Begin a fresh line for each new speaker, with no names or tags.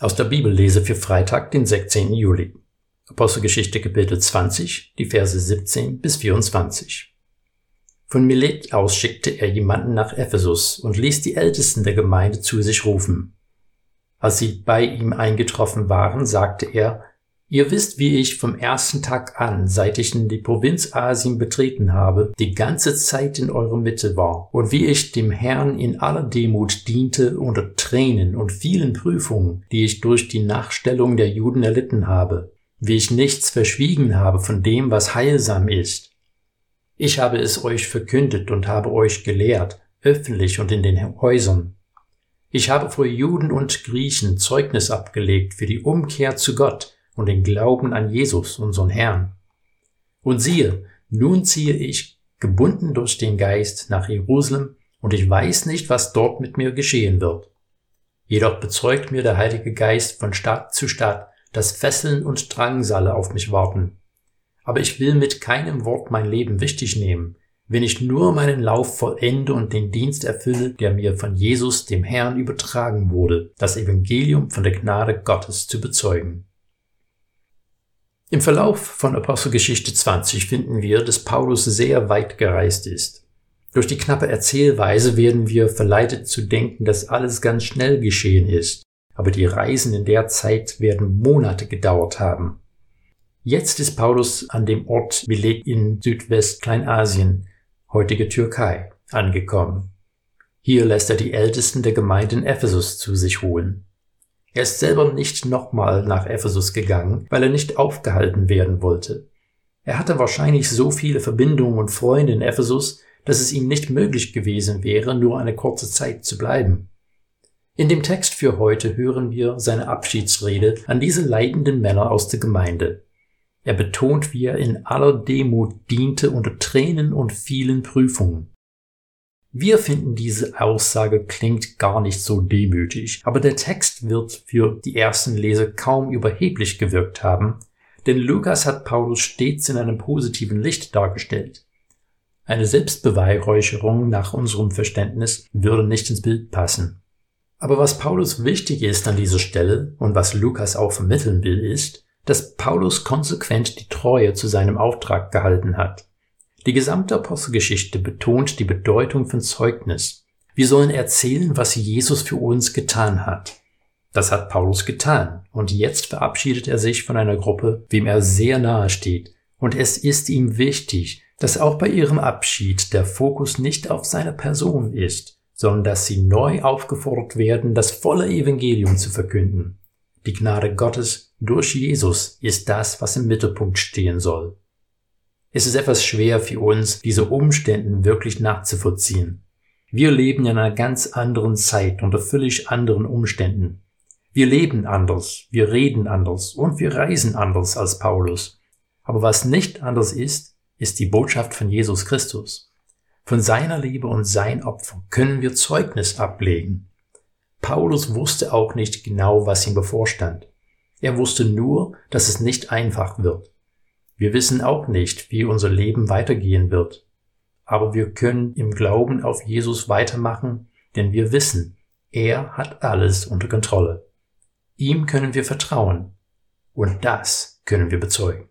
Aus der Bibellese für Freitag, den 16. Juli. Apostelgeschichte Kapitel 20, die Verse 17 bis 24. Von Milet aus schickte er jemanden nach Ephesus und ließ die Ältesten der Gemeinde zu sich rufen. Als sie bei ihm eingetroffen waren, sagte er, Ihr wisst, wie ich vom ersten Tag an, seit ich in die Provinz Asien betreten habe, die ganze Zeit in eurer Mitte war und wie ich dem Herrn in aller Demut diente unter Tränen und vielen Prüfungen, die ich durch die Nachstellung der Juden erlitten habe, wie ich nichts verschwiegen habe von dem, was heilsam ist. Ich habe es euch verkündet und habe euch gelehrt, öffentlich und in den Häusern. Ich habe vor Juden und Griechen Zeugnis abgelegt für die Umkehr zu Gott, und den Glauben an Jesus, unseren Herrn. Und siehe, nun ziehe ich, gebunden durch den Geist, nach Jerusalem, und ich weiß nicht, was dort mit mir geschehen wird. Jedoch bezeugt mir der Heilige Geist von Stadt zu Stadt, dass Fesseln und Drangsale auf mich warten. Aber ich will mit keinem Wort mein Leben wichtig nehmen, wenn ich nur meinen Lauf vollende und den Dienst erfülle, der mir von Jesus, dem Herrn, übertragen wurde, das Evangelium von der Gnade Gottes zu bezeugen. Im Verlauf von Apostelgeschichte 20 finden wir, dass Paulus sehr weit gereist ist. Durch die knappe Erzählweise werden wir verleitet zu denken, dass alles ganz schnell geschehen ist, aber die Reisen in der Zeit werden Monate gedauert haben. Jetzt ist Paulus an dem Ort Milet in Südwestkleinasien, heutige Türkei, angekommen. Hier lässt er die Ältesten der Gemeinde in Ephesus zu sich holen. Er ist selber nicht nochmal nach Ephesus gegangen, weil er nicht aufgehalten werden wollte. Er hatte wahrscheinlich so viele Verbindungen und Freunde in Ephesus, dass es ihm nicht möglich gewesen wäre, nur eine kurze Zeit zu bleiben. In dem Text für heute hören wir seine Abschiedsrede an diese leitenden Männer aus der Gemeinde. Er betont, wie er in aller Demut diente unter Tränen und vielen Prüfungen. Wir finden diese Aussage klingt gar nicht so demütig, aber der Text wird für die ersten Leser kaum überheblich gewirkt haben, denn Lukas hat Paulus stets in einem positiven Licht dargestellt. Eine Selbstbeweihräucherung nach unserem Verständnis würde nicht ins Bild passen. Aber was Paulus wichtig ist an dieser Stelle und was Lukas auch vermitteln will, ist, dass Paulus konsequent die Treue zu seinem Auftrag gehalten hat. Die gesamte Apostelgeschichte betont die Bedeutung von Zeugnis. Wir sollen erzählen, was Jesus für uns getan hat. Das hat Paulus getan, und jetzt verabschiedet er sich von einer Gruppe, wem er sehr nahe steht, und es ist ihm wichtig, dass auch bei ihrem Abschied der Fokus nicht auf seine Person ist, sondern dass sie neu aufgefordert werden, das volle Evangelium zu verkünden. Die Gnade Gottes durch Jesus ist das, was im Mittelpunkt stehen soll. Es ist etwas schwer für uns, diese Umständen wirklich nachzuvollziehen. Wir leben in einer ganz anderen Zeit unter völlig anderen Umständen. Wir leben anders, wir reden anders und wir reisen anders als Paulus. Aber was nicht anders ist, ist die Botschaft von Jesus Christus. Von seiner Liebe und sein Opfer können wir Zeugnis ablegen. Paulus wusste auch nicht genau, was ihm bevorstand. Er wusste nur, dass es nicht einfach wird. Wir wissen auch nicht, wie unser Leben weitergehen wird, aber wir können im Glauben auf Jesus weitermachen, denn wir wissen, er hat alles unter Kontrolle. Ihm können wir vertrauen und das können wir bezeugen.